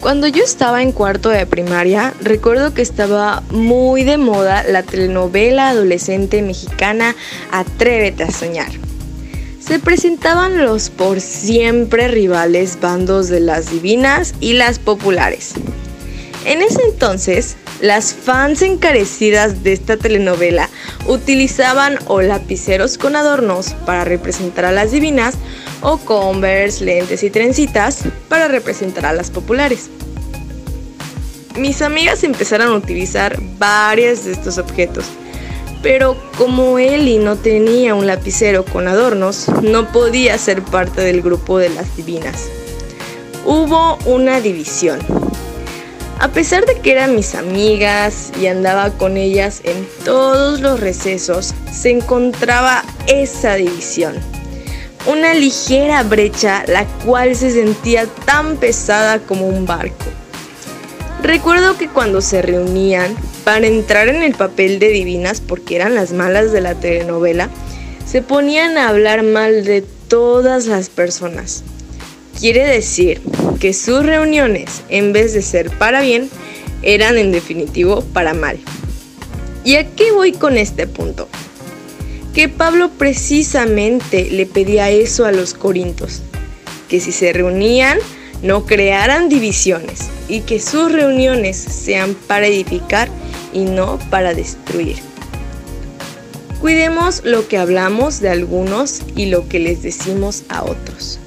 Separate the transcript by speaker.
Speaker 1: Cuando yo estaba en cuarto de primaria, recuerdo que estaba muy de moda la telenovela adolescente mexicana Atrévete a soñar. Se presentaban los por siempre rivales bandos de las divinas y las populares. En ese entonces, las fans encarecidas de esta telenovela utilizaban o lapiceros con adornos para representar a las divinas o converse, lentes y trencitas para representar a las populares. Mis amigas empezaron a utilizar varios de estos objetos, pero como Eli no tenía un lapicero con adornos, no podía ser parte del grupo de las divinas. Hubo una división. A pesar de que eran mis amigas y andaba con ellas en todos los recesos, se encontraba esa división una ligera brecha la cual se sentía tan pesada como un barco. Recuerdo que cuando se reunían para entrar en el papel de divinas, porque eran las malas de la telenovela, se ponían a hablar mal de todas las personas. Quiere decir que sus reuniones, en vez de ser para bien, eran en definitivo para mal. ¿Y a qué voy con este punto? que Pablo precisamente le pedía eso a los corintos, que si se reunían no crearan divisiones y que sus reuniones sean para edificar y no para destruir. Cuidemos lo que hablamos de algunos y lo que les decimos a otros.